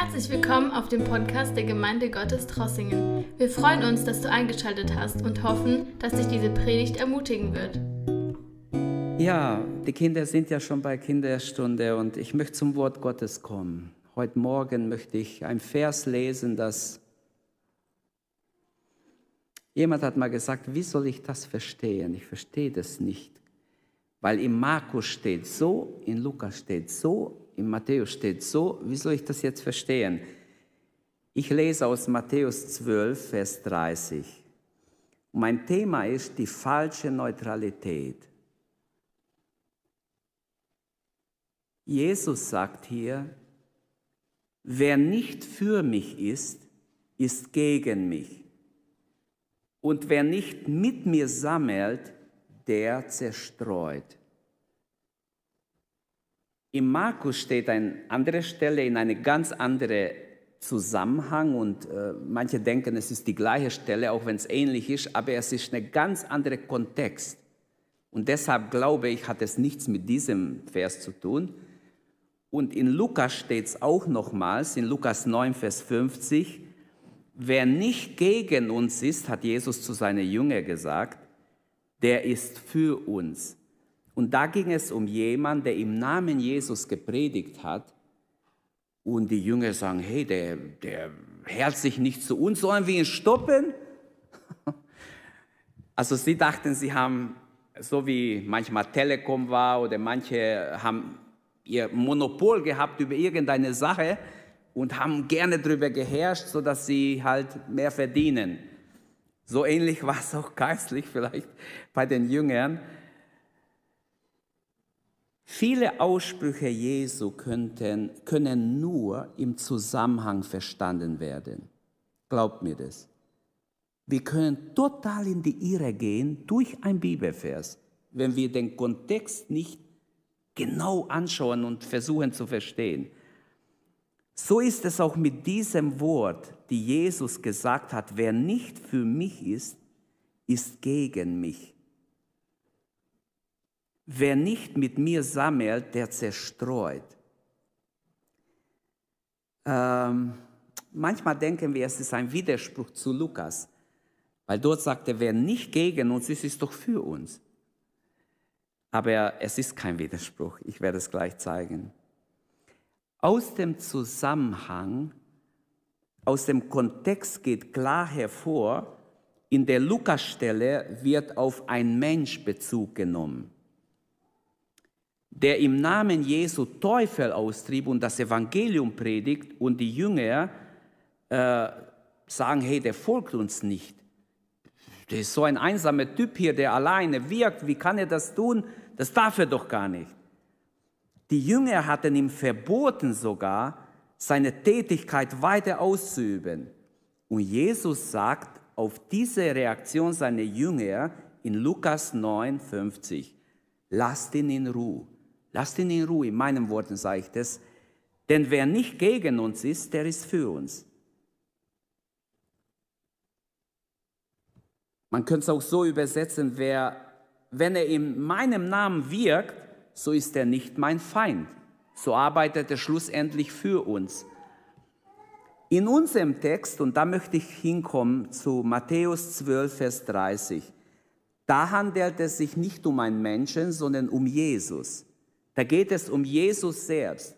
Herzlich willkommen auf dem Podcast der Gemeinde Gottes Trossingen. Wir freuen uns, dass du eingeschaltet hast und hoffen, dass dich diese Predigt ermutigen wird. Ja, die Kinder sind ja schon bei Kinderstunde und ich möchte zum Wort Gottes kommen. Heute Morgen möchte ich ein Vers lesen, das jemand hat mal gesagt, wie soll ich das verstehen? Ich verstehe das nicht, weil im Markus steht so, in Lukas steht so, in Matthäus steht so, wie soll ich das jetzt verstehen? Ich lese aus Matthäus 12, Vers 30. Mein Thema ist die falsche Neutralität. Jesus sagt hier, wer nicht für mich ist, ist gegen mich. Und wer nicht mit mir sammelt, der zerstreut. Im Markus steht eine andere Stelle in eine ganz andere Zusammenhang und äh, manche denken, es ist die gleiche Stelle, auch wenn es ähnlich ist, aber es ist ein ganz anderer Kontext. Und deshalb glaube ich, hat es nichts mit diesem Vers zu tun. Und in Lukas steht es auch nochmals, in Lukas 9, Vers 50, wer nicht gegen uns ist, hat Jesus zu seinen Jüngern gesagt, der ist für uns. Und da ging es um jemanden, der im Namen Jesus gepredigt hat. Und die Jünger sagen, hey, der, der hält sich nicht zu uns, sollen wir ihn stoppen? Also sie dachten, sie haben, so wie manchmal Telekom war oder manche haben ihr Monopol gehabt über irgendeine Sache und haben gerne darüber geherrscht, sodass sie halt mehr verdienen. So ähnlich war es auch geistlich vielleicht bei den Jüngern. Viele Aussprüche Jesu könnten, können nur im Zusammenhang verstanden werden. Glaubt mir das. Wir können total in die Irre gehen durch ein Bibelvers, wenn wir den Kontext nicht genau anschauen und versuchen zu verstehen. So ist es auch mit diesem Wort, die Jesus gesagt hat, wer nicht für mich ist, ist gegen mich. Wer nicht mit mir sammelt, der zerstreut. Ähm, manchmal denken wir, es ist ein Widerspruch zu Lukas, weil dort sagt er, wer nicht gegen uns ist, ist doch für uns. Aber es ist kein Widerspruch, ich werde es gleich zeigen. Aus dem Zusammenhang, aus dem Kontext geht klar hervor, in der Lukas-Stelle wird auf ein Mensch Bezug genommen der im Namen Jesu Teufel austrieb und das Evangelium predigt und die Jünger äh, sagen, hey, der folgt uns nicht. Der ist so ein einsamer Typ hier, der alleine wirkt. Wie kann er das tun? Das darf er doch gar nicht. Die Jünger hatten ihm verboten sogar, seine Tätigkeit weiter auszuüben. Und Jesus sagt auf diese Reaktion seiner Jünger in Lukas 9, 50, lasst ihn in Ruhe. Lasst ihn in Ruhe, in meinen Worten sage ich das. Denn wer nicht gegen uns ist, der ist für uns. Man könnte es auch so übersetzen, wer, wenn er in meinem Namen wirkt, so ist er nicht mein Feind. So arbeitet er schlussendlich für uns. In unserem Text, und da möchte ich hinkommen zu Matthäus 12, Vers 30, da handelt es sich nicht um einen Menschen, sondern um Jesus. Da geht es um Jesus selbst.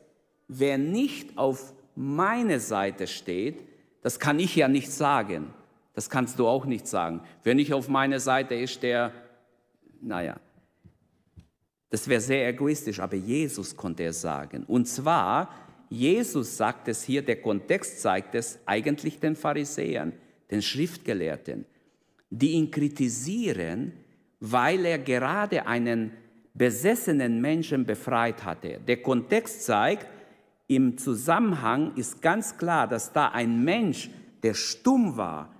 Wer nicht auf meine Seite steht, das kann ich ja nicht sagen. Das kannst du auch nicht sagen. Wer nicht auf meine Seite ist, der, naja, das wäre sehr egoistisch, aber Jesus konnte es sagen. Und zwar, Jesus sagt es hier, der Kontext zeigt es eigentlich den Pharisäern, den Schriftgelehrten, die ihn kritisieren, weil er gerade einen besessenen Menschen befreit hatte. Der Kontext zeigt, im Zusammenhang ist ganz klar, dass da ein Mensch, der stumm war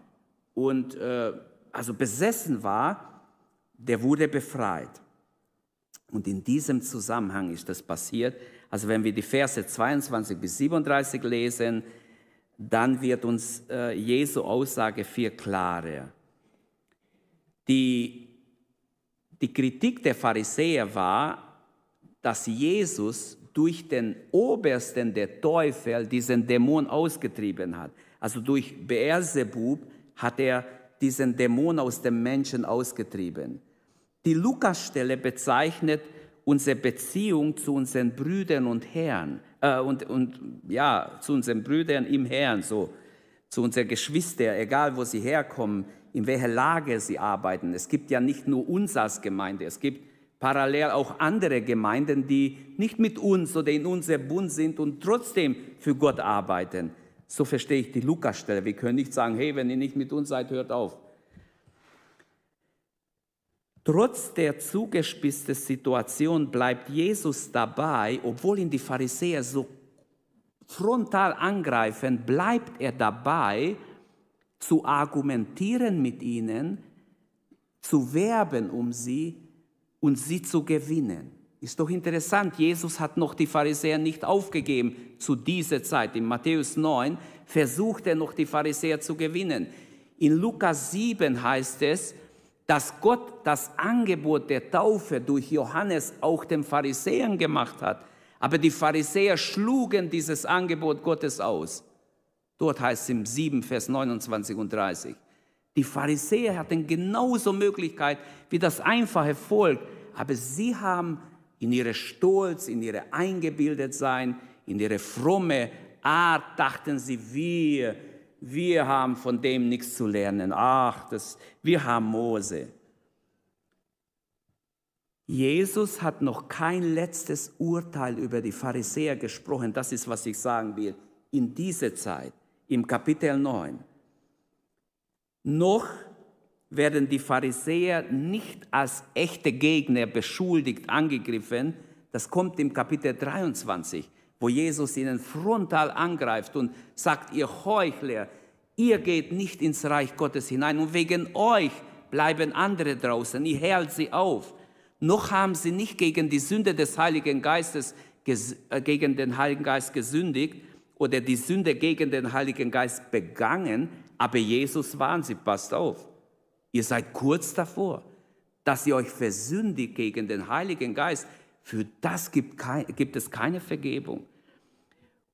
und äh, also besessen war, der wurde befreit. Und in diesem Zusammenhang ist das passiert. Also wenn wir die Verse 22 bis 37 lesen, dann wird uns äh, Jesu Aussage viel klarer. Die die Kritik der Pharisäer war, dass Jesus durch den Obersten der Teufel diesen Dämon ausgetrieben hat. Also durch Beelzebub hat er diesen Dämon aus dem Menschen ausgetrieben. Die Lukas-Stelle bezeichnet unsere Beziehung zu unseren Brüdern und Herren äh, und, und ja zu unseren Brüdern im Herrn, so zu unseren Geschwistern, egal wo sie herkommen, in welcher Lage sie arbeiten. Es gibt ja nicht nur uns als Gemeinde, es gibt parallel auch andere Gemeinden, die nicht mit uns oder in unserem Bund sind und trotzdem für Gott arbeiten. So verstehe ich die Lukas-Stelle. Wir können nicht sagen, hey, wenn ihr nicht mit uns seid, hört auf. Trotz der zugespitzten Situation bleibt Jesus dabei, obwohl ihn die Pharisäer so frontal angreifen, bleibt er dabei, zu argumentieren mit ihnen, zu werben um sie und sie zu gewinnen. Ist doch interessant, Jesus hat noch die Pharisäer nicht aufgegeben zu dieser Zeit. In Matthäus 9 versucht er noch die Pharisäer zu gewinnen. In Lukas 7 heißt es, dass Gott das Angebot der Taufe durch Johannes auch den Pharisäern gemacht hat. Aber die Pharisäer schlugen dieses Angebot Gottes aus. Dort heißt es im 7, Vers 29 und 30. Die Pharisäer hatten genauso Möglichkeit wie das einfache Volk, aber sie haben in ihre Stolz, in ihre Eingebildetsein, in ihre fromme Art dachten sie, wir, wir haben von dem nichts zu lernen. Ach, das, wir haben Mose. Jesus hat noch kein letztes Urteil über die Pharisäer gesprochen. Das ist, was ich sagen will. In dieser Zeit, im Kapitel 9. Noch werden die Pharisäer nicht als echte Gegner beschuldigt, angegriffen. Das kommt im Kapitel 23, wo Jesus ihnen frontal angreift und sagt, ihr Heuchler, ihr geht nicht ins Reich Gottes hinein und wegen euch bleiben andere draußen, ihr hält sie auf. Noch haben sie nicht gegen die Sünde des Heiligen Geistes, äh, gegen den Heiligen Geist gesündigt oder die Sünde gegen den Heiligen Geist begangen, aber Jesus warnt sie, passt auf. Ihr seid kurz davor, dass ihr euch versündigt gegen den Heiligen Geist. Für das gibt, gibt es keine Vergebung.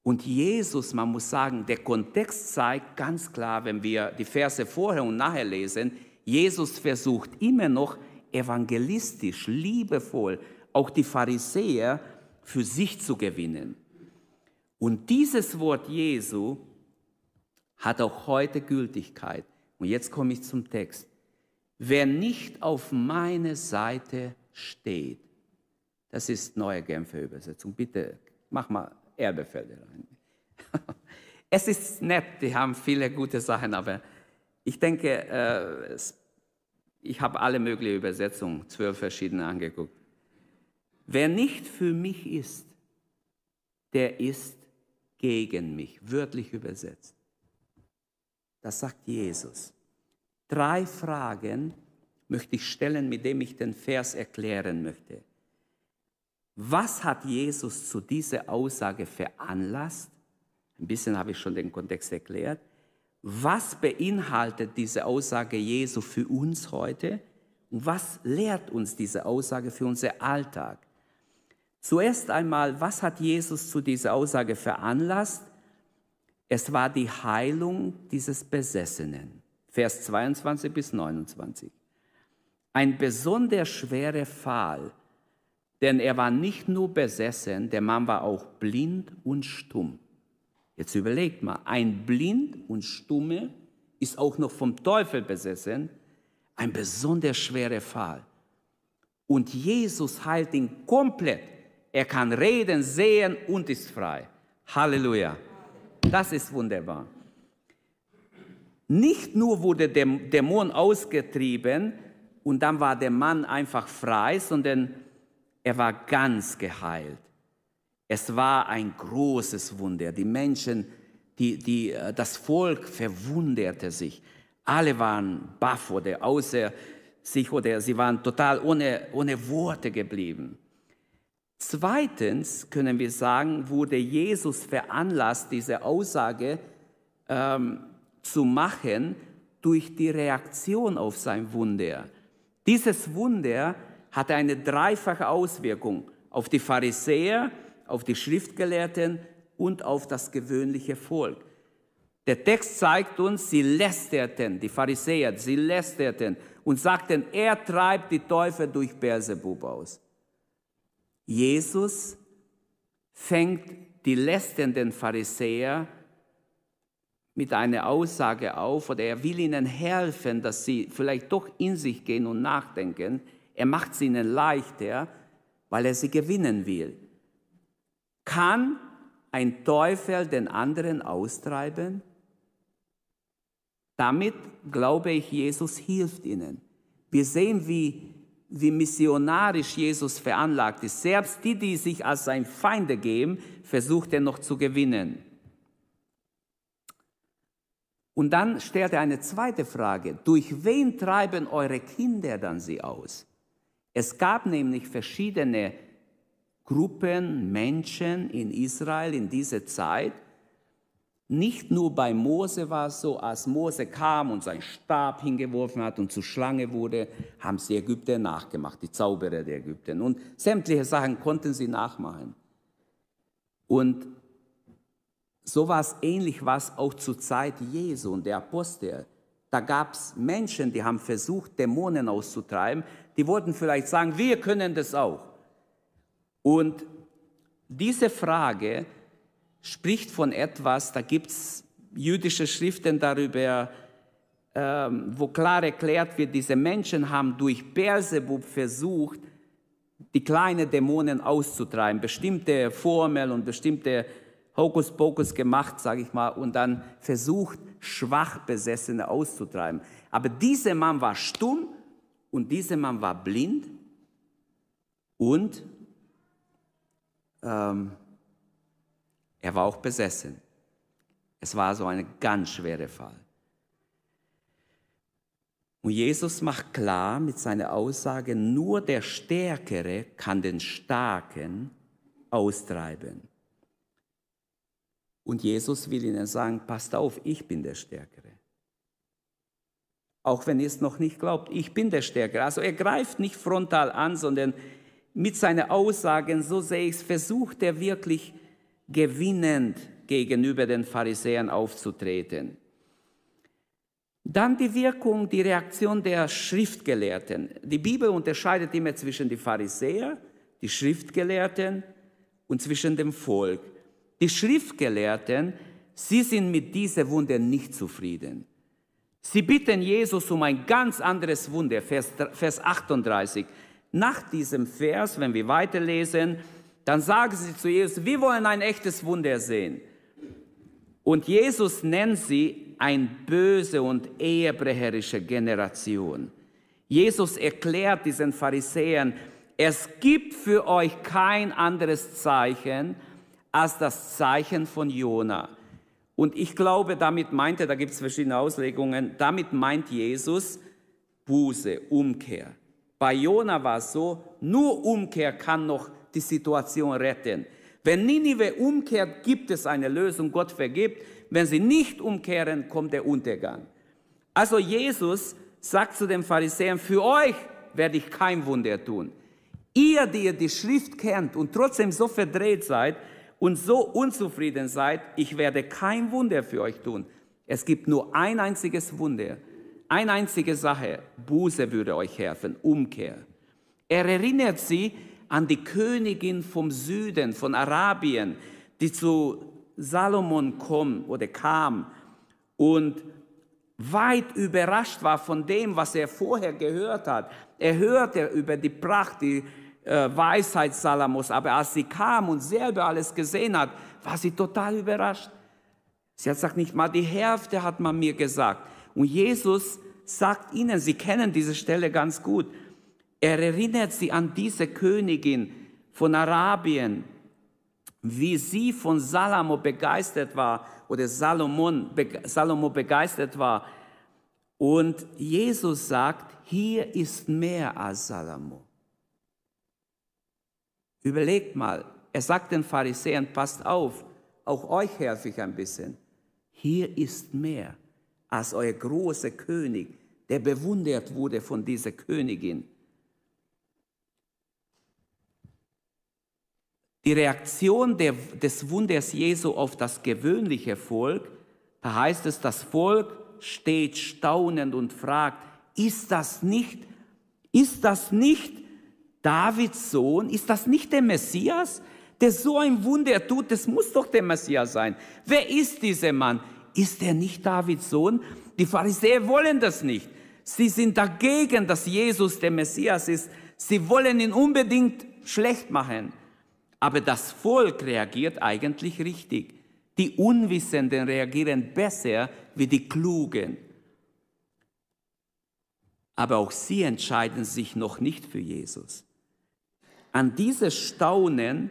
Und Jesus, man muss sagen, der Kontext zeigt ganz klar, wenn wir die Verse vorher und nachher lesen, Jesus versucht immer noch evangelistisch, liebevoll auch die Pharisäer für sich zu gewinnen. Und dieses Wort Jesu hat auch heute Gültigkeit. Und jetzt komme ich zum Text. Wer nicht auf meine Seite steht, das ist neue Genfer Übersetzung. Bitte mach mal Erbefelder rein. Es ist nett, die haben viele gute Sachen, aber ich denke, äh, ich habe alle möglichen Übersetzungen, zwölf verschiedene angeguckt. Wer nicht für mich ist, der ist gegen mich, wörtlich übersetzt. Das sagt Jesus. Drei Fragen möchte ich stellen, mit denen ich den Vers erklären möchte. Was hat Jesus zu dieser Aussage veranlasst? Ein bisschen habe ich schon den Kontext erklärt. Was beinhaltet diese Aussage Jesu für uns heute? Und was lehrt uns diese Aussage für unser Alltag? Zuerst einmal, was hat Jesus zu dieser Aussage veranlasst? Es war die Heilung dieses Besessenen. Vers 22 bis 29. Ein besonders schwerer Fall, denn er war nicht nur besessen, der Mann war auch blind und stumm. Jetzt überlegt mal, ein blind und stumme ist auch noch vom Teufel besessen, ein besonders schwerer Fall. Und Jesus heilt ihn komplett. Er kann reden, sehen und ist frei. Halleluja. Das ist wunderbar. Nicht nur wurde der Dämon ausgetrieben und dann war der Mann einfach frei, sondern er war ganz geheilt. Es war ein großes Wunder. Die Menschen, die, die, äh, das Volk verwunderte sich. Alle waren baff oder außer sich oder sie waren total ohne, ohne Worte geblieben. Zweitens können wir sagen, wurde Jesus veranlasst, diese Aussage ähm, zu machen durch die Reaktion auf sein Wunder. Dieses Wunder hatte eine dreifache Auswirkung auf die Pharisäer, auf die Schriftgelehrten und auf das gewöhnliche Volk. Der Text zeigt uns, sie lästerten, die Pharisäer, sie lästerten und sagten, er treibt die Teufel durch Beelzebub aus. Jesus fängt die lästernden Pharisäer mit einer Aussage auf oder er will ihnen helfen, dass sie vielleicht doch in sich gehen und nachdenken. Er macht es ihnen leichter, weil er sie gewinnen will. Kann ein Teufel den anderen austreiben? Damit, glaube ich, Jesus hilft ihnen. Wir sehen, wie, wie missionarisch Jesus veranlagt ist. Selbst die, die sich als sein Feinde geben, versucht er noch zu gewinnen. Und dann stellt er eine zweite Frage. Durch wen treiben eure Kinder dann sie aus? Es gab nämlich verschiedene Gruppen, Menschen in Israel in dieser Zeit, nicht nur bei Mose war es so, als Mose kam und seinen Stab hingeworfen hat und zur Schlange wurde, haben sie Ägypter nachgemacht, die Zauberer der Ägypter. Und sämtliche Sachen konnten sie nachmachen. Und so war es ähnlich was auch zur Zeit Jesu und der Apostel. Da gab es Menschen, die haben versucht, Dämonen auszutreiben. Die wollten vielleicht sagen, wir können das auch. Und diese Frage, spricht von etwas, da gibt es jüdische Schriften darüber, ähm, wo klar erklärt wird, diese Menschen haben durch Beelzebub versucht, die kleinen Dämonen auszutreiben, bestimmte Formeln und bestimmte Hokuspokus gemacht, sage ich mal, und dann versucht, Schwachbesessene auszutreiben. Aber dieser Mann war stumm und dieser Mann war blind und ähm, er war auch besessen. Es war so ein ganz schwerer Fall. Und Jesus macht klar mit seiner Aussage, nur der Stärkere kann den Starken austreiben. Und Jesus will ihnen sagen, passt auf, ich bin der Stärkere. Auch wenn ihr es noch nicht glaubt, ich bin der Stärkere. Also er greift nicht frontal an, sondern mit seinen Aussagen, so sehe ich es, versucht er wirklich, gewinnend gegenüber den Pharisäern aufzutreten. Dann die Wirkung, die Reaktion der Schriftgelehrten. Die Bibel unterscheidet immer zwischen den Pharisäern, die Schriftgelehrten und zwischen dem Volk. Die Schriftgelehrten, sie sind mit dieser Wunder nicht zufrieden. Sie bitten Jesus um ein ganz anderes Wunder, Vers 38. Nach diesem Vers, wenn wir weiterlesen, dann sagen sie zu Jesus, wir wollen ein echtes Wunder sehen. Und Jesus nennt sie eine böse und ehebrecherische Generation. Jesus erklärt diesen Pharisäern, es gibt für euch kein anderes Zeichen als das Zeichen von Jona. Und ich glaube, damit meint er, da gibt es verschiedene Auslegungen, damit meint Jesus Buße, Umkehr. Bei Jona war es so, nur Umkehr kann noch die Situation retten. Wenn Ninive umkehrt, gibt es eine Lösung, Gott vergibt. Wenn sie nicht umkehren, kommt der Untergang. Also Jesus sagt zu den Pharisäern, für euch werde ich kein Wunder tun. Ihr, die ihr die Schrift kennt und trotzdem so verdreht seid und so unzufrieden seid, ich werde kein Wunder für euch tun. Es gibt nur ein einziges Wunder, eine einzige Sache. Buße würde euch helfen, Umkehr. Er erinnert sie an die Königin vom Süden, von Arabien, die zu Salomon kom oder kam und weit überrascht war von dem, was er vorher gehört hat. Er hörte über die Pracht, die äh, Weisheit Salamos, aber als sie kam und selber alles gesehen hat, war sie total überrascht. Sie hat gesagt, nicht mal die Hälfte hat man mir gesagt. Und Jesus sagt ihnen, sie kennen diese Stelle ganz gut, er erinnert sie an diese Königin von Arabien, wie sie von Salomo begeistert war oder Salomon, Salomo begeistert war. Und Jesus sagt, hier ist mehr als Salomo. Überlegt mal, er sagt den Pharisäern, passt auf, auch euch helfe ich ein bisschen. Hier ist mehr als euer großer König, der bewundert wurde von dieser Königin. Die Reaktion der, des Wunders Jesu auf das gewöhnliche Volk, da heißt es, das Volk steht staunend und fragt, ist das nicht, ist das nicht Davids Sohn? Ist das nicht der Messias, der so ein Wunder tut? Das muss doch der Messias sein. Wer ist dieser Mann? Ist er nicht Davids Sohn? Die Pharisäer wollen das nicht. Sie sind dagegen, dass Jesus der Messias ist. Sie wollen ihn unbedingt schlecht machen. Aber das Volk reagiert eigentlich richtig. Die Unwissenden reagieren besser wie die Klugen. Aber auch sie entscheiden sich noch nicht für Jesus. An dieses Staunen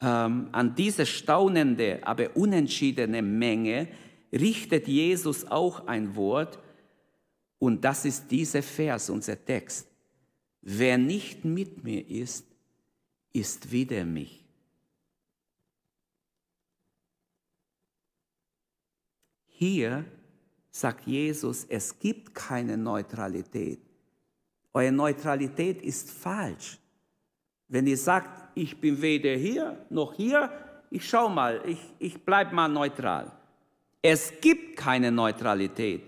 ähm, an diese staunende, aber unentschiedene Menge richtet Jesus auch ein Wort, und das ist dieser Vers, unser Text. Wer nicht mit mir ist, ist wider mich. Hier sagt Jesus, es gibt keine Neutralität. Eure Neutralität ist falsch. Wenn ihr sagt, ich bin weder hier noch hier, ich schau mal, ich, ich bleib mal neutral. Es gibt keine Neutralität.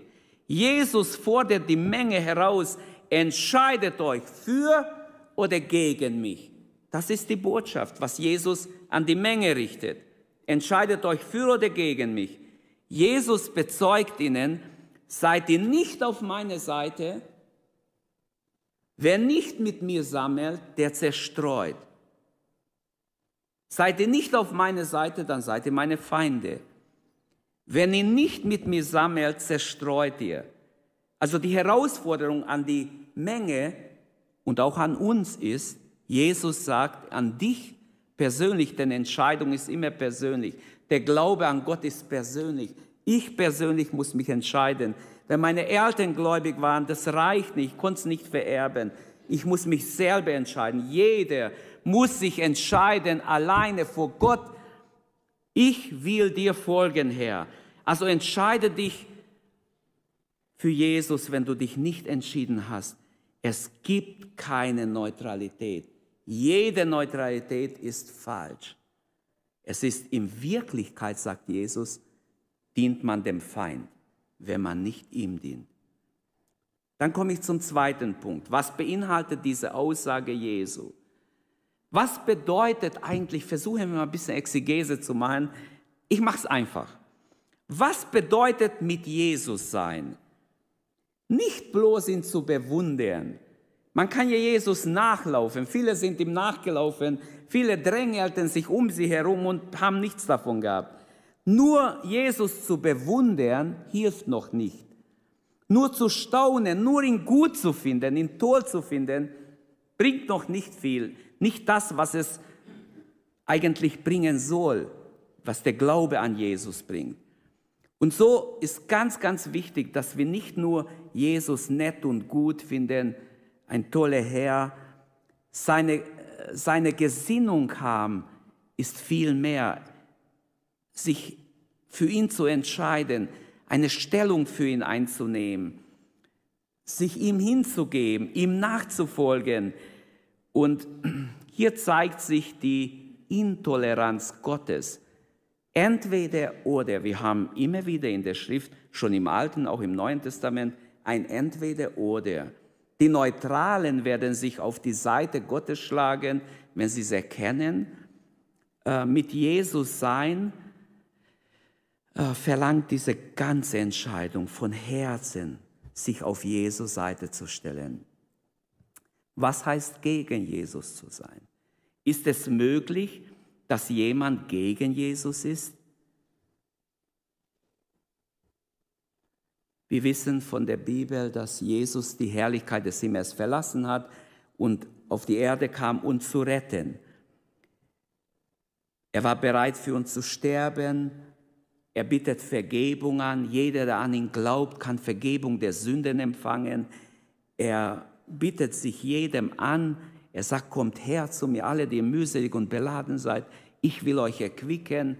Jesus fordert die Menge heraus, entscheidet euch für oder gegen mich. Das ist die Botschaft, was Jesus an die Menge richtet. Entscheidet euch für oder gegen mich. Jesus bezeugt ihnen, seid ihr nicht auf meiner Seite, Wer nicht mit mir sammelt, der zerstreut. Seid ihr nicht auf meiner Seite, dann seid ihr meine Feinde. Wenn ihr nicht mit mir sammelt, zerstreut ihr. Also die Herausforderung an die Menge und auch an uns ist, Jesus sagt an dich persönlich, denn Entscheidung ist immer persönlich. Der Glaube an Gott ist persönlich. Ich persönlich muss mich entscheiden. Wenn meine Eltern gläubig waren, das reicht nicht, ich konnte es nicht vererben. Ich muss mich selber entscheiden. Jeder muss sich entscheiden, alleine vor Gott. Ich will dir folgen, Herr. Also entscheide dich für Jesus, wenn du dich nicht entschieden hast. Es gibt keine Neutralität. Jede Neutralität ist falsch. Es ist in Wirklichkeit, sagt Jesus, dient man dem Feind wenn man nicht ihm dient. Dann komme ich zum zweiten Punkt. Was beinhaltet diese Aussage Jesu? Was bedeutet eigentlich, versuchen wir mal ein bisschen Exegese zu machen, ich mache es einfach. Was bedeutet mit Jesus sein? Nicht bloß ihn zu bewundern. Man kann ja Jesus nachlaufen. Viele sind ihm nachgelaufen. Viele drängelten sich um sie herum und haben nichts davon gehabt. Nur Jesus zu bewundern hilft noch nicht. Nur zu staunen, nur ihn gut zu finden, ihn toll zu finden, bringt noch nicht viel. Nicht das, was es eigentlich bringen soll, was der Glaube an Jesus bringt. Und so ist ganz, ganz wichtig, dass wir nicht nur Jesus nett und gut finden, ein toller Herr, seine, seine Gesinnung haben, ist viel mehr sich für ihn zu entscheiden, eine Stellung für ihn einzunehmen, sich ihm hinzugeben, ihm nachzufolgen. Und hier zeigt sich die Intoleranz Gottes. Entweder oder, wir haben immer wieder in der Schrift, schon im Alten, auch im Neuen Testament, ein Entweder oder. Die Neutralen werden sich auf die Seite Gottes schlagen, wenn sie es erkennen, äh, mit Jesus sein äh, verlangt diese ganze Entscheidung von Herzen, sich auf Jesus Seite zu stellen. Was heißt gegen Jesus zu sein? Ist es möglich, dass jemand gegen Jesus ist? Wir wissen von der Bibel, dass Jesus die Herrlichkeit des Himmels verlassen hat und auf die Erde kam, uns zu retten. Er war bereit für uns zu sterben, er bittet Vergebung an. Jeder, der an ihn glaubt, kann Vergebung der Sünden empfangen. Er bittet sich jedem an. Er sagt, kommt her zu mir, alle, die mühselig und beladen seid. Ich will euch erquicken.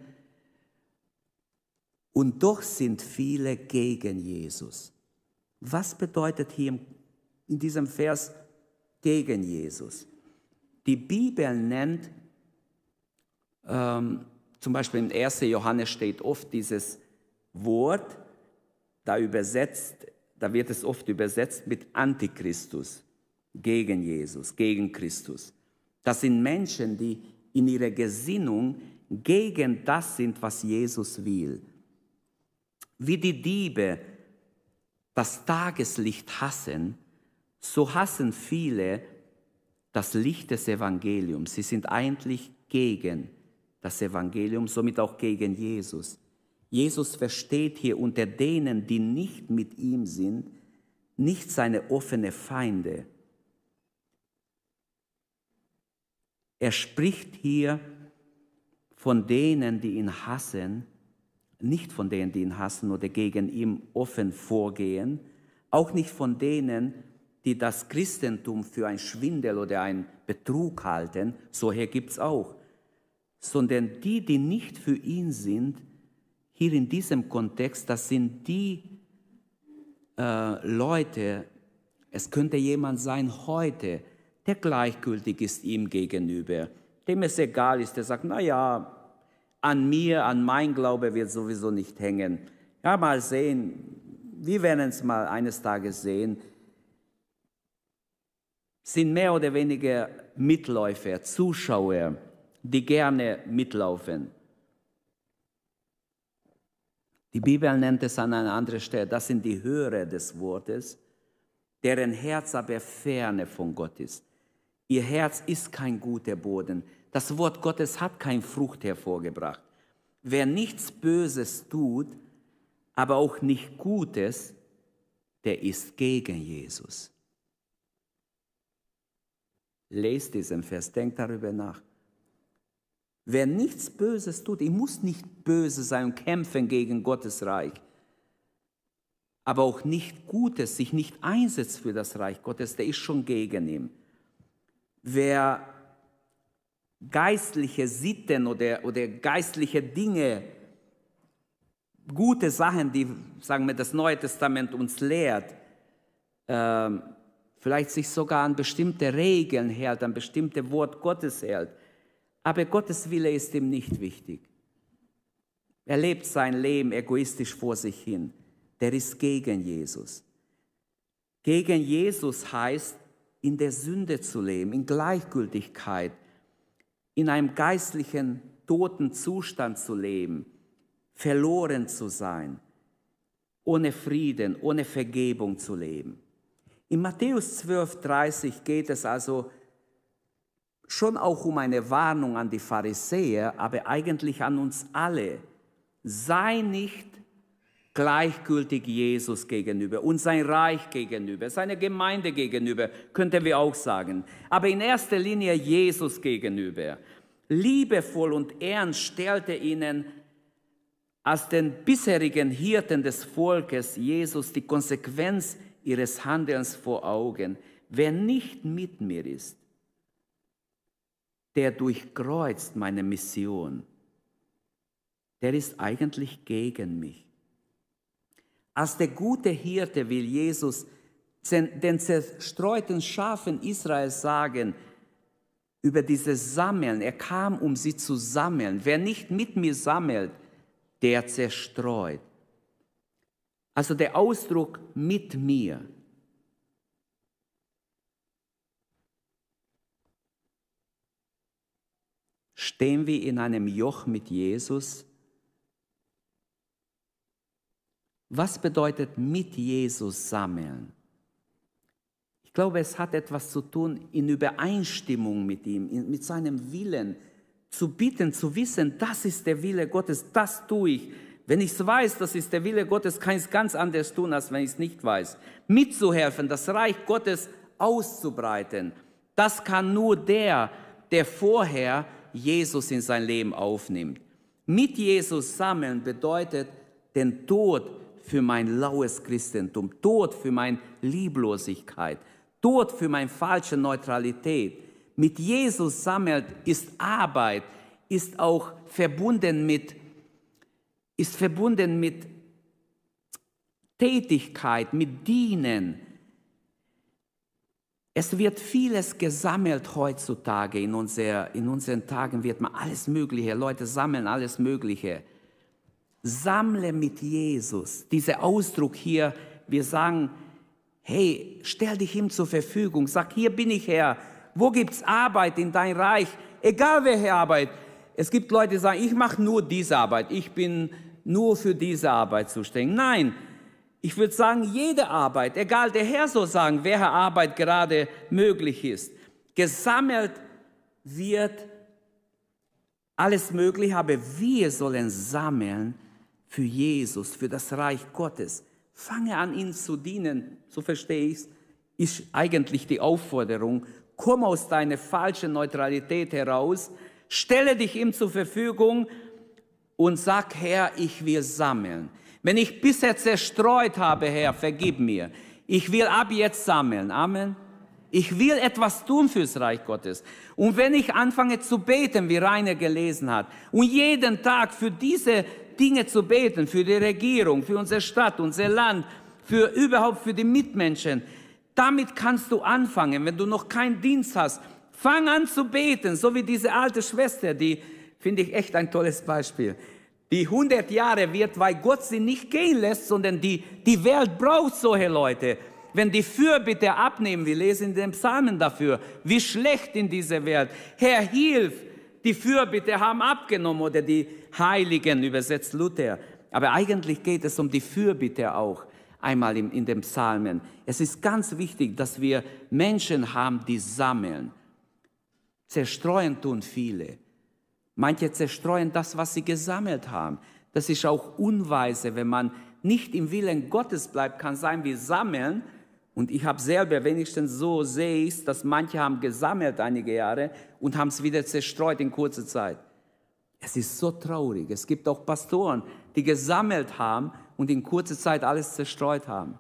Und doch sind viele gegen Jesus. Was bedeutet hier in diesem Vers gegen Jesus. Die Bibel nennt, ähm, zum Beispiel im 1. Johannes steht oft dieses Wort, da übersetzt, da wird es oft übersetzt mit Antichristus, gegen Jesus, gegen Christus. Das sind Menschen, die in ihrer Gesinnung gegen das sind, was Jesus will. Wie die Diebe das Tageslicht hassen, so hassen viele das Licht des Evangeliums. Sie sind eigentlich gegen das Evangelium, somit auch gegen Jesus. Jesus versteht hier unter denen, die nicht mit ihm sind, nicht seine offene Feinde. Er spricht hier von denen, die ihn hassen, nicht von denen, die ihn hassen oder gegen ihn offen vorgehen, auch nicht von denen, die das Christentum für ein Schwindel oder ein Betrug halten, solche gibt es auch, sondern die, die nicht für ihn sind, hier in diesem Kontext, das sind die äh, Leute, es könnte jemand sein heute, der gleichgültig ist ihm gegenüber, dem es egal ist, der sagt, na ja, an mir, an mein Glaube wird sowieso nicht hängen. Ja, mal sehen, wir werden es mal eines Tages sehen, sind mehr oder weniger Mitläufer, Zuschauer, die gerne mitlaufen. Die Bibel nennt es an einer anderen Stelle, das sind die Hörer des Wortes, deren Herz aber ferne von Gott ist. Ihr Herz ist kein guter Boden. Das Wort Gottes hat keine Frucht hervorgebracht. Wer nichts Böses tut, aber auch nicht Gutes, der ist gegen Jesus. Lest diesen Vers, denkt darüber nach. Wer nichts Böses tut, ich muss nicht böse sein und kämpfen gegen Gottes Reich, aber auch nicht Gutes, sich nicht einsetzt für das Reich Gottes, der ist schon gegen ihn. Wer geistliche Sitten oder, oder geistliche Dinge, gute Sachen, die, sagen wir, das Neue Testament uns lehrt, äh, vielleicht sich sogar an bestimmte Regeln hält, an bestimmte Wort Gottes hält. Aber Gottes Wille ist ihm nicht wichtig. Er lebt sein Leben egoistisch vor sich hin. Der ist gegen Jesus. Gegen Jesus heißt, in der Sünde zu leben, in Gleichgültigkeit, in einem geistlichen, toten Zustand zu leben, verloren zu sein, ohne Frieden, ohne Vergebung zu leben. In Matthäus 12, 30 geht es also schon auch um eine Warnung an die Pharisäer, aber eigentlich an uns alle. Sei nicht gleichgültig Jesus gegenüber und sein Reich gegenüber, seiner Gemeinde gegenüber, könnten wir auch sagen. Aber in erster Linie Jesus gegenüber. Liebevoll und ernst stellte ihnen als den bisherigen Hirten des Volkes Jesus die Konsequenz ihres Handelns vor Augen. Wer nicht mit mir ist, der durchkreuzt meine Mission. Der ist eigentlich gegen mich. Als der gute Hirte will Jesus den zerstreuten Schafen Israels sagen, über dieses Sammeln, er kam, um sie zu sammeln. Wer nicht mit mir sammelt, der zerstreut. Also der Ausdruck mit mir. Stehen wir in einem Joch mit Jesus? Was bedeutet mit Jesus sammeln? Ich glaube, es hat etwas zu tun in Übereinstimmung mit ihm, mit seinem Willen, zu bitten, zu wissen, das ist der Wille Gottes, das tue ich. Wenn ich es weiß, das ist der Wille Gottes, kann ich es ganz anders tun, als wenn ich es nicht weiß. Mitzuhelfen, das Reich Gottes auszubreiten, das kann nur der, der vorher Jesus in sein Leben aufnimmt. Mit Jesus sammeln bedeutet den Tod für mein laues Christentum, Tod für meine Lieblosigkeit, Tod für meine falsche Neutralität. Mit Jesus sammelt ist Arbeit, ist auch verbunden mit ist verbunden mit Tätigkeit, mit Dienen. Es wird vieles gesammelt heutzutage. In, unser, in unseren Tagen wird man alles Mögliche, Leute sammeln alles Mögliche. Sammle mit Jesus. Dieser Ausdruck hier, wir sagen, hey, stell dich ihm zur Verfügung. Sag, hier bin ich Herr. Wo gibt's Arbeit in dein Reich? Egal welche Arbeit. Es gibt Leute, die sagen, ich mache nur diese Arbeit. Ich bin nur für diese Arbeit zuständig. Nein, ich würde sagen, jede Arbeit, egal der Herr soll sagen, welche Arbeit gerade möglich ist, gesammelt wird alles Mögliche, aber wir sollen sammeln für Jesus, für das Reich Gottes. Fange an, ihn zu dienen, so verstehe ich es, ist eigentlich die Aufforderung. Komm aus deiner falschen Neutralität heraus, stelle dich ihm zur Verfügung und sag, Herr, ich will sammeln. Wenn ich bisher zerstreut habe, Herr, vergib mir. Ich will ab jetzt sammeln. Amen. Ich will etwas tun fürs Reich Gottes. Und wenn ich anfange zu beten, wie Rainer gelesen hat, und jeden Tag für diese Dinge zu beten, für die Regierung, für unsere Stadt, unser Land, für überhaupt für die Mitmenschen, damit kannst du anfangen, wenn du noch keinen Dienst hast. Fang an zu beten, so wie diese alte Schwester, die finde ich echt ein tolles Beispiel die 100 Jahre wird, weil Gott sie nicht gehen lässt, sondern die, die Welt braucht solche Leute. Wenn die Fürbitte abnehmen, wir lesen in den Psalmen dafür, wie schlecht in dieser Welt. Herr, hilf! Die Fürbitte haben abgenommen oder die Heiligen, übersetzt Luther. Aber eigentlich geht es um die Fürbitte auch einmal in, in den Psalmen. Es ist ganz wichtig, dass wir Menschen haben, die sammeln. Zerstreuen tun viele. Manche zerstreuen das, was sie gesammelt haben. Das ist auch unweise, wenn man nicht im Willen Gottes bleibt, kann sein wie sammeln. Und ich habe selber wenigstens so sehe ich dass manche haben gesammelt einige Jahre und haben es wieder zerstreut in kurzer Zeit. Es ist so traurig. Es gibt auch Pastoren, die gesammelt haben und in kurzer Zeit alles zerstreut haben.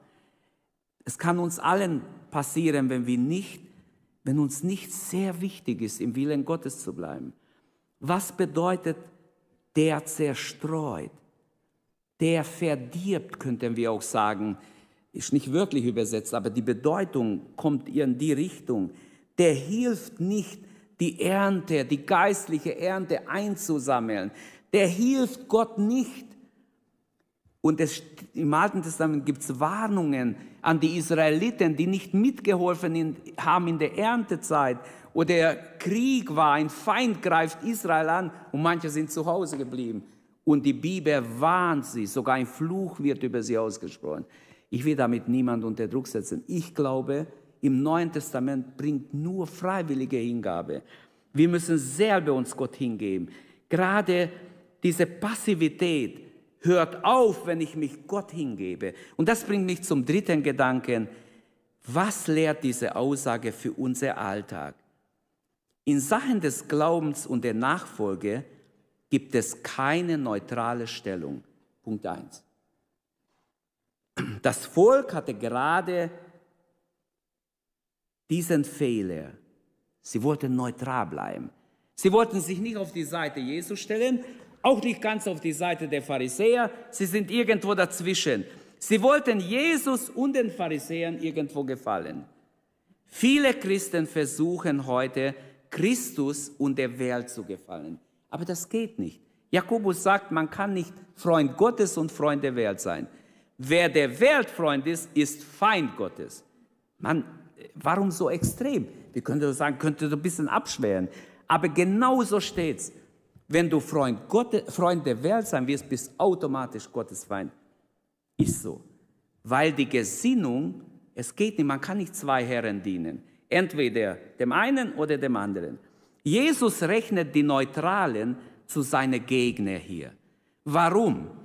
Es kann uns allen passieren, wenn wir nicht, wenn uns nicht sehr wichtig ist, im Willen Gottes zu bleiben. Was bedeutet der zerstreut? Der verdirbt, könnten wir auch sagen. Ist nicht wirklich übersetzt, aber die Bedeutung kommt in die Richtung. Der hilft nicht, die Ernte, die geistliche Ernte einzusammeln. Der hilft Gott nicht. Und es, im Alten Testament gibt es Warnungen an die Israeliten, die nicht mitgeholfen in, haben in der Erntezeit wo der Krieg war, ein Feind greift Israel an und manche sind zu Hause geblieben. Und die Bibel warnt sie, sogar ein Fluch wird über sie ausgesprochen. Ich will damit niemand unter Druck setzen. Ich glaube, im Neuen Testament bringt nur freiwillige Hingabe. Wir müssen selber uns Gott hingeben. Gerade diese Passivität hört auf, wenn ich mich Gott hingebe. Und das bringt mich zum dritten Gedanken. Was lehrt diese Aussage für unser Alltag? In Sachen des Glaubens und der Nachfolge gibt es keine neutrale Stellung. Punkt 1. Das Volk hatte gerade diesen Fehler. Sie wollten neutral bleiben. Sie wollten sich nicht auf die Seite Jesu stellen, auch nicht ganz auf die Seite der Pharisäer. Sie sind irgendwo dazwischen. Sie wollten Jesus und den Pharisäern irgendwo gefallen. Viele Christen versuchen heute, Christus und der Welt zu gefallen. Aber das geht nicht. Jakobus sagt, man kann nicht Freund Gottes und Freund der Welt sein. Wer der Weltfreund ist, ist Feind Gottes. Man, warum so extrem? Wir könnten sagen, könnte so ein bisschen abschweren. Aber genau so steht's. Wenn du Freund, Gott, Freund der Welt sein wirst, bist automatisch Gottes Feind. Ist so. Weil die Gesinnung, es geht nicht, man kann nicht zwei Herren dienen. Entweder dem einen oder dem anderen. Jesus rechnet die Neutralen zu seinen Gegnern hier. Warum?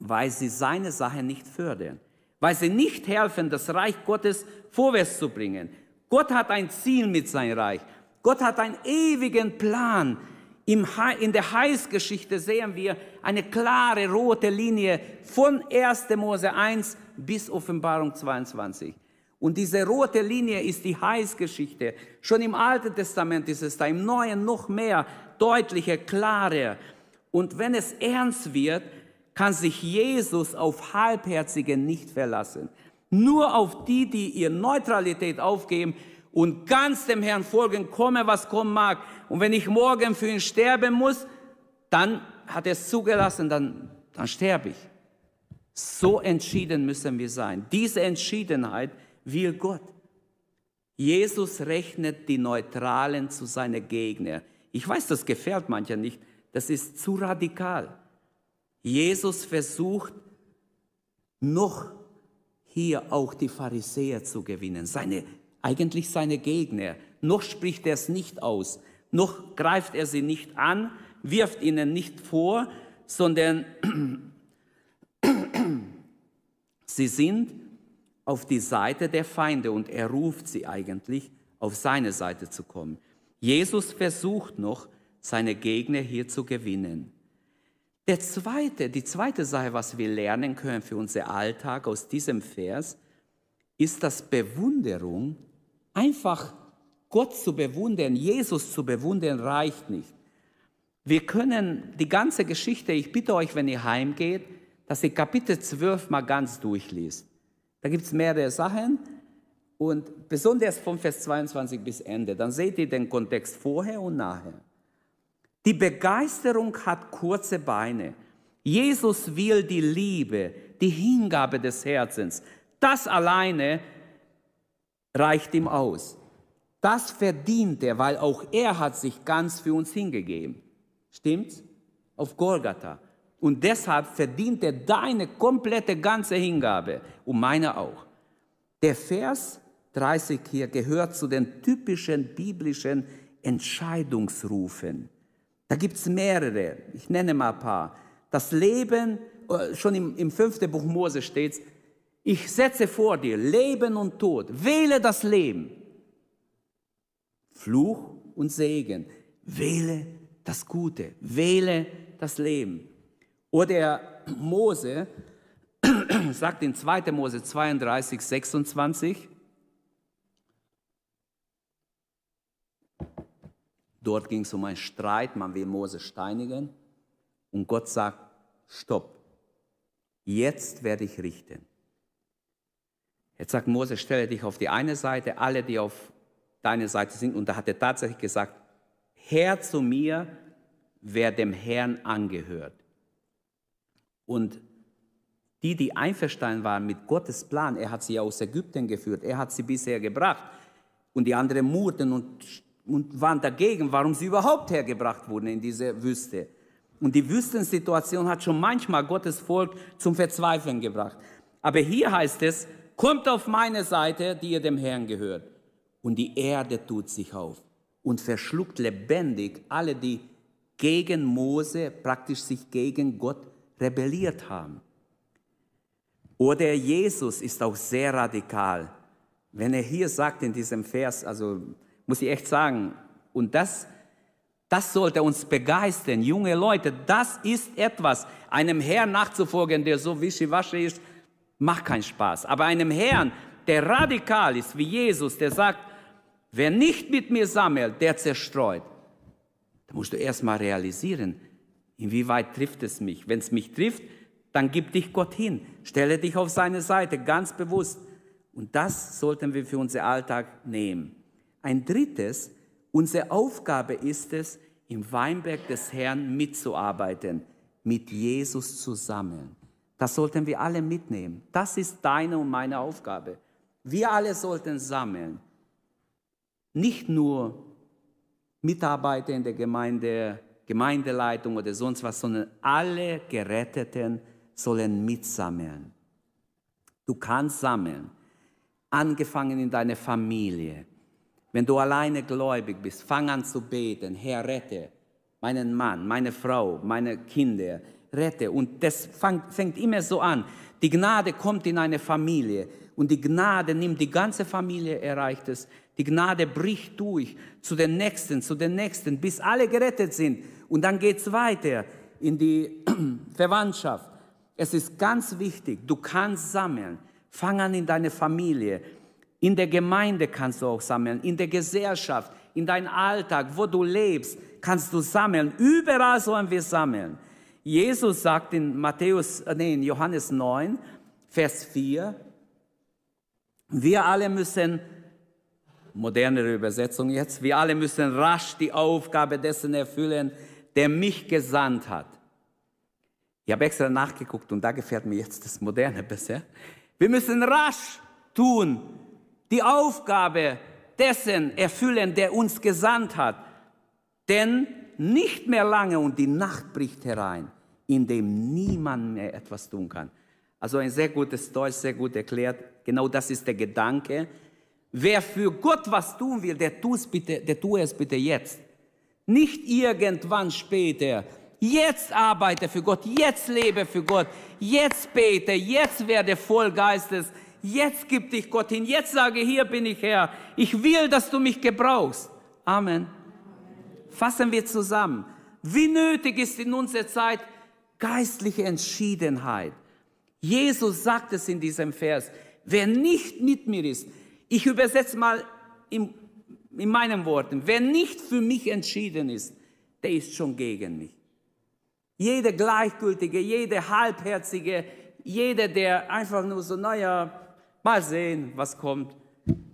Weil sie seine Sache nicht fördern. Weil sie nicht helfen, das Reich Gottes vorwärts zu bringen. Gott hat ein Ziel mit seinem Reich. Gott hat einen ewigen Plan. In der Heilsgeschichte sehen wir eine klare rote Linie von 1. Mose 1 bis Offenbarung 22. Und diese rote Linie ist die Heilsgeschichte. Schon im Alten Testament ist es da, im Neuen noch mehr, deutlicher, klarer. Und wenn es ernst wird, kann sich Jesus auf Halbherzige nicht verlassen. Nur auf die, die ihre Neutralität aufgeben und ganz dem Herrn folgen, komme was kommen mag. Und wenn ich morgen für ihn sterben muss, dann hat er es zugelassen, dann, dann sterbe ich. So entschieden müssen wir sein. Diese Entschiedenheit will Gott. Jesus rechnet die Neutralen zu seinen Gegnern. Ich weiß, das gefällt manchen nicht. Das ist zu radikal. Jesus versucht noch hier auch die Pharisäer zu gewinnen, seine, eigentlich seine Gegner. Noch spricht er es nicht aus, noch greift er sie nicht an, wirft ihnen nicht vor, sondern sie sind auf die Seite der Feinde und er ruft sie eigentlich, auf seine Seite zu kommen. Jesus versucht noch, seine Gegner hier zu gewinnen. Der zweite, die zweite Sache, was wir lernen können für unser Alltag aus diesem Vers, ist, dass Bewunderung, einfach Gott zu bewundern, Jesus zu bewundern, reicht nicht. Wir können die ganze Geschichte, ich bitte euch, wenn ihr heimgeht, dass ihr Kapitel 12 mal ganz durchliest. Da gibt es mehrere Sachen und besonders von Vers 22 bis Ende. Dann seht ihr den Kontext vorher und nachher. Die Begeisterung hat kurze Beine. Jesus will die Liebe, die Hingabe des Herzens. Das alleine reicht ihm aus. Das verdient er, weil auch er hat sich ganz für uns hingegeben. Stimmt's? Auf Golgatha. Und deshalb verdient er deine komplette ganze Hingabe und meine auch. Der Vers 30 hier gehört zu den typischen biblischen Entscheidungsrufen. Da gibt es mehrere. Ich nenne mal ein paar. Das Leben, äh, schon im, im fünften Buch Mose steht ich setze vor dir Leben und Tod. Wähle das Leben. Fluch und Segen. Wähle das Gute. Wähle das Leben. Oder Mose sagt in 2. Mose 32, 26, Dort ging es um einen Streit, man will Mose steinigen. Und Gott sagt, stopp, jetzt werde ich richten. Jetzt sagt Mose, stelle dich auf die eine Seite, alle, die auf deine Seite sind. Und da hat er tatsächlich gesagt, Herr zu mir, wer dem Herrn angehört. Und die, die einverstanden waren mit Gottes Plan, er hat sie aus Ägypten geführt, er hat sie bisher gebracht. Und die anderen murrten und und waren dagegen, warum sie überhaupt hergebracht wurden in diese Wüste. Und die Wüstensituation hat schon manchmal Gottes Volk zum Verzweifeln gebracht. Aber hier heißt es, kommt auf meine Seite, die ihr dem Herrn gehört. Und die Erde tut sich auf und verschluckt lebendig alle, die gegen Mose, praktisch sich gegen Gott rebelliert haben. Oder Jesus ist auch sehr radikal. Wenn er hier sagt in diesem Vers, also muss ich echt sagen. Und das, das sollte uns begeistern, junge Leute. Das ist etwas, einem Herrn nachzufolgen, der so wischiwaschi ist, macht keinen Spaß. Aber einem Herrn, der radikal ist, wie Jesus, der sagt, wer nicht mit mir sammelt, der zerstreut. Da musst du erst mal realisieren, inwieweit trifft es mich. Wenn es mich trifft, dann gib dich Gott hin. Stelle dich auf seine Seite, ganz bewusst. Und das sollten wir für unseren Alltag nehmen. Ein drittes, unsere Aufgabe ist es, im Weinberg des Herrn mitzuarbeiten, mit Jesus zusammen. Das sollten wir alle mitnehmen. Das ist deine und meine Aufgabe. Wir alle sollten sammeln. Nicht nur Mitarbeiter in der Gemeinde, Gemeindeleitung oder sonst was, sondern alle Geretteten sollen mitsammeln. Du kannst sammeln, angefangen in deiner Familie, wenn du alleine gläubig bist, fang an zu beten, Herr, rette meinen Mann, meine Frau, meine Kinder, rette. Und das fängt immer so an. Die Gnade kommt in eine Familie und die Gnade nimmt die ganze Familie, erreicht es. Die Gnade bricht durch zu den Nächsten, zu den Nächsten, bis alle gerettet sind. Und dann geht es weiter in die Verwandtschaft. Es ist ganz wichtig, du kannst sammeln. Fang an in deine Familie. In der Gemeinde kannst du auch sammeln, in der Gesellschaft, in deinem Alltag, wo du lebst, kannst du sammeln. Überall sollen wir sammeln. Jesus sagt in Matthäus, äh, nee, in Johannes 9, Vers 4, Wir alle müssen, modernere Übersetzung jetzt, wir alle müssen rasch die Aufgabe dessen erfüllen, der mich gesandt hat. Ich habe extra nachgeguckt und da gefällt mir jetzt das Moderne besser. Wir müssen rasch tun, die Aufgabe dessen erfüllen, der uns gesandt hat. Denn nicht mehr lange und die Nacht bricht herein, in dem niemand mehr etwas tun kann. Also ein sehr gutes Deutsch, sehr gut erklärt. Genau das ist der Gedanke. Wer für Gott was tun will, der, bitte, der tue es bitte jetzt. Nicht irgendwann später. Jetzt arbeite für Gott, jetzt lebe für Gott, jetzt bete, jetzt werde voll Geistes, jetzt gib dich Gott hin, jetzt sage, hier bin ich Herr, ich will, dass du mich gebrauchst. Amen. Fassen wir zusammen. Wie nötig ist in unserer Zeit geistliche Entschiedenheit. Jesus sagt es in diesem Vers, wer nicht mit mir ist, ich übersetze mal in, in meinen Worten, wer nicht für mich entschieden ist, der ist schon gegen mich. Jeder Gleichgültige, jeder Halbherzige, jeder, der einfach nur so, naja, mal sehen, was kommt,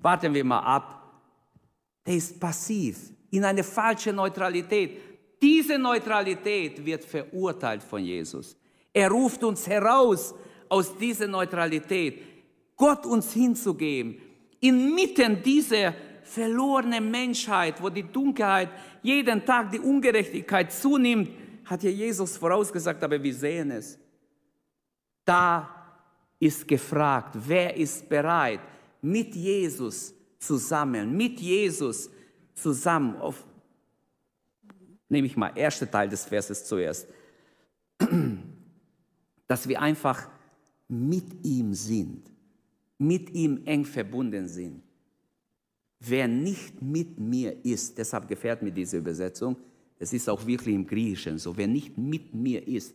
warten wir mal ab, der ist passiv, in eine falsche Neutralität. Diese Neutralität wird verurteilt von Jesus. Er ruft uns heraus aus dieser Neutralität, Gott uns hinzugeben, inmitten dieser verlorenen Menschheit, wo die Dunkelheit jeden Tag die Ungerechtigkeit zunimmt, hat ja Jesus vorausgesagt, aber wir sehen es. Da ist gefragt, wer ist bereit, mit Jesus zusammen, mit Jesus zusammen, auf, nehme ich mal, erster Teil des Verses zuerst, dass wir einfach mit ihm sind, mit ihm eng verbunden sind. Wer nicht mit mir ist, deshalb gefährt mir diese Übersetzung, es ist auch wirklich im Griechischen so, wer nicht mit mir ist,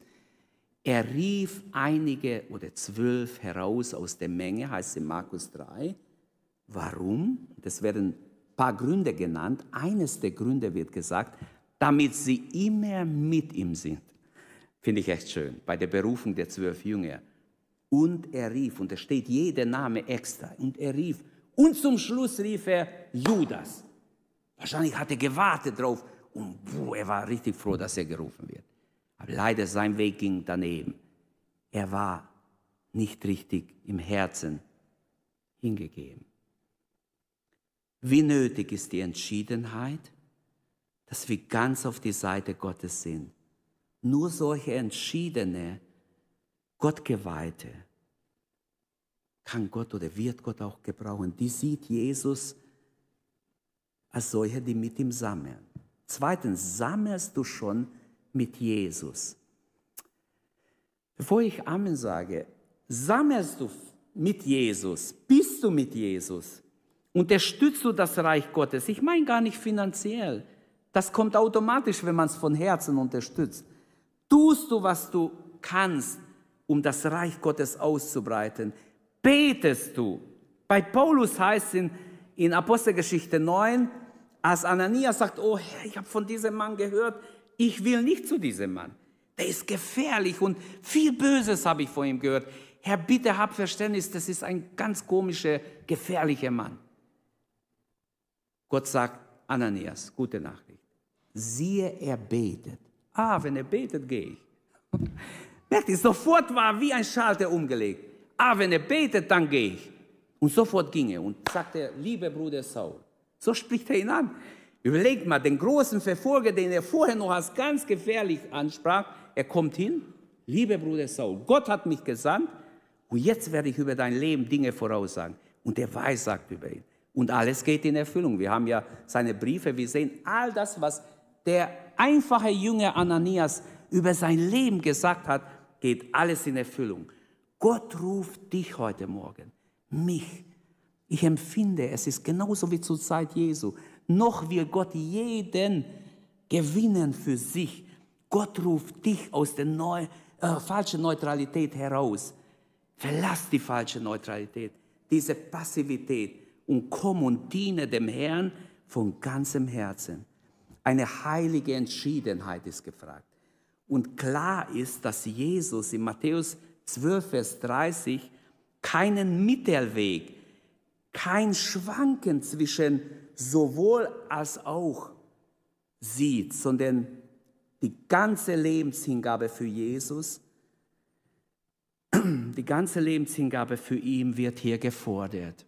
er rief einige oder zwölf heraus aus der Menge, heißt es in Markus 3. Warum? Das werden ein paar Gründe genannt. Eines der Gründe wird gesagt, damit sie immer mit ihm sind. Finde ich echt schön, bei der Berufung der zwölf Jünger. Und er rief, und da steht jeder Name extra, und er rief, und zum Schluss rief er Judas. Wahrscheinlich hat er gewartet drauf und puh, er war richtig froh, dass er gerufen wird. Aber leider sein Weg ging daneben. Er war nicht richtig im Herzen hingegeben. Wie nötig ist die Entschiedenheit, dass wir ganz auf die Seite Gottes sind. Nur solche entschiedene, Gottgeweihte kann Gott oder wird Gott auch gebrauchen. Die sieht Jesus als solche, die mit ihm sammeln. Zweitens, sammelst du schon mit Jesus? Bevor ich Amen sage, sammelst du mit Jesus? Bist du mit Jesus? Unterstützt du das Reich Gottes? Ich meine gar nicht finanziell. Das kommt automatisch, wenn man es von Herzen unterstützt. Tust du, was du kannst, um das Reich Gottes auszubreiten? Betest du? Bei Paulus heißt es in, in Apostelgeschichte 9, als Ananias sagt, oh Herr, ich habe von diesem Mann gehört, ich will nicht zu diesem Mann. Der ist gefährlich und viel Böses habe ich von ihm gehört. Herr, bitte hab Verständnis, das ist ein ganz komischer, gefährlicher Mann. Gott sagt, Ananias, gute Nachricht. Siehe, er betet. Ah, wenn er betet, gehe ich. Merkt ihr, sofort war wie ein Schalter umgelegt. Ah, wenn er betet, dann gehe ich. Und sofort ging er und sagte, liebe Bruder Saul, so spricht er ihn an. Überlegt mal, den großen Verfolger, den er vorher noch als ganz gefährlich ansprach, er kommt hin, liebe Bruder Saul, Gott hat mich gesandt und jetzt werde ich über dein Leben Dinge voraussagen. Und er weiß, sagt über ihn. Und alles geht in Erfüllung. Wir haben ja seine Briefe, wir sehen all das, was der einfache Jünger Ananias über sein Leben gesagt hat, geht alles in Erfüllung. Gott ruft dich heute Morgen, mich. Ich empfinde, es ist genauso wie zur Zeit Jesu. Noch will Gott jeden gewinnen für sich. Gott ruft dich aus der neu, äh, falschen Neutralität heraus. Verlass die falsche Neutralität, diese Passivität und komm und diene dem Herrn von ganzem Herzen. Eine heilige Entschiedenheit ist gefragt. Und klar ist, dass Jesus in Matthäus 12, Vers 30 keinen Mittelweg, kein Schwanken zwischen sowohl als auch sieht, sondern die ganze Lebenshingabe für Jesus, die ganze Lebenshingabe für ihn wird hier gefordert.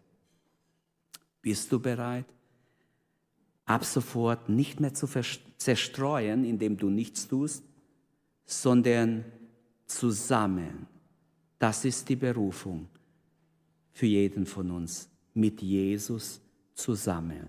Bist du bereit? Ab sofort nicht mehr zu zerstreuen, indem du nichts tust, sondern zusammen. Das ist die Berufung für jeden von uns, mit Jesus zusammen.